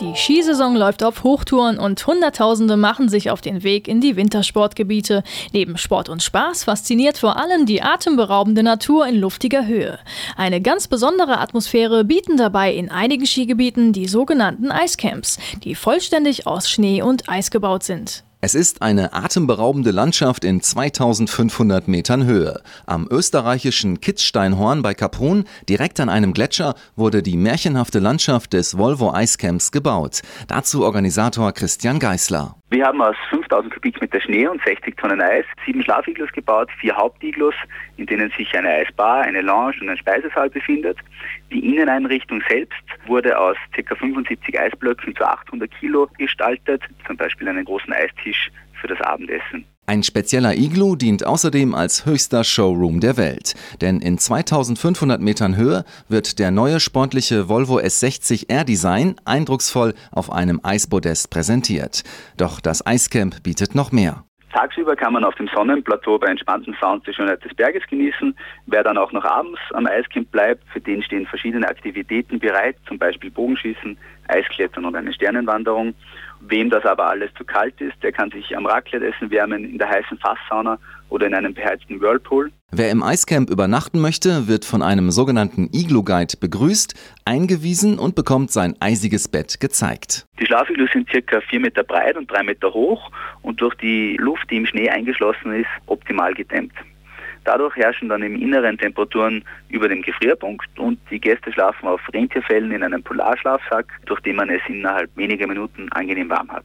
Die Skisaison läuft auf Hochtouren und Hunderttausende machen sich auf den Weg in die Wintersportgebiete. Neben Sport und Spaß fasziniert vor allem die atemberaubende Natur in luftiger Höhe. Eine ganz besondere Atmosphäre bieten dabei in einigen Skigebieten die sogenannten Eiscamps, die vollständig aus Schnee und Eis gebaut sind. Es ist eine atemberaubende Landschaft in 2500 Metern Höhe. Am österreichischen Kitzsteinhorn bei Kaprun, direkt an einem Gletscher, wurde die märchenhafte Landschaft des Volvo Eiscamps gebaut. Dazu Organisator Christian Geißler. Wir haben aus 5000 Kubikmeter Schnee und 60 Tonnen Eis sieben Schlafiglus gebaut, vier Hauptiglus, in denen sich eine Eisbar, eine Lounge und ein Speisesaal befindet. Die Inneneinrichtung selbst wurde aus ca. 75 Eisblöcken zu 800 Kilo gestaltet, zum Beispiel einen großen Eistisch für das Abendessen. Ein spezieller Iglu dient außerdem als höchster Showroom der Welt. Denn in 2500 Metern Höhe wird der neue sportliche Volvo S60 R Design eindrucksvoll auf einem Eispodest präsentiert. Doch das Eiscamp bietet noch mehr. Tagsüber kann man auf dem Sonnenplateau bei entspanntem Sound die Schönheit des Berges genießen. Wer dann auch noch abends am Eiscamp bleibt, für den stehen verschiedene Aktivitäten bereit, zum Beispiel Bogenschießen, Eisklettern und eine Sternenwanderung. Wem das aber alles zu kalt ist, der kann sich am Raclette-Essen wärmen, in der heißen Fasssauna oder in einem beheizten Whirlpool. Wer im Eiscamp übernachten möchte, wird von einem sogenannten Iglu-Guide begrüßt, eingewiesen und bekommt sein eisiges Bett gezeigt. Die Schlafiglus sind circa vier Meter breit und drei Meter hoch und durch die Luft, die im Schnee eingeschlossen ist, optimal gedämmt. Dadurch herrschen dann im Inneren Temperaturen über dem Gefrierpunkt und die Gäste schlafen auf Rentierfällen in einem Polarschlafsack, durch den man es innerhalb weniger Minuten angenehm warm hat.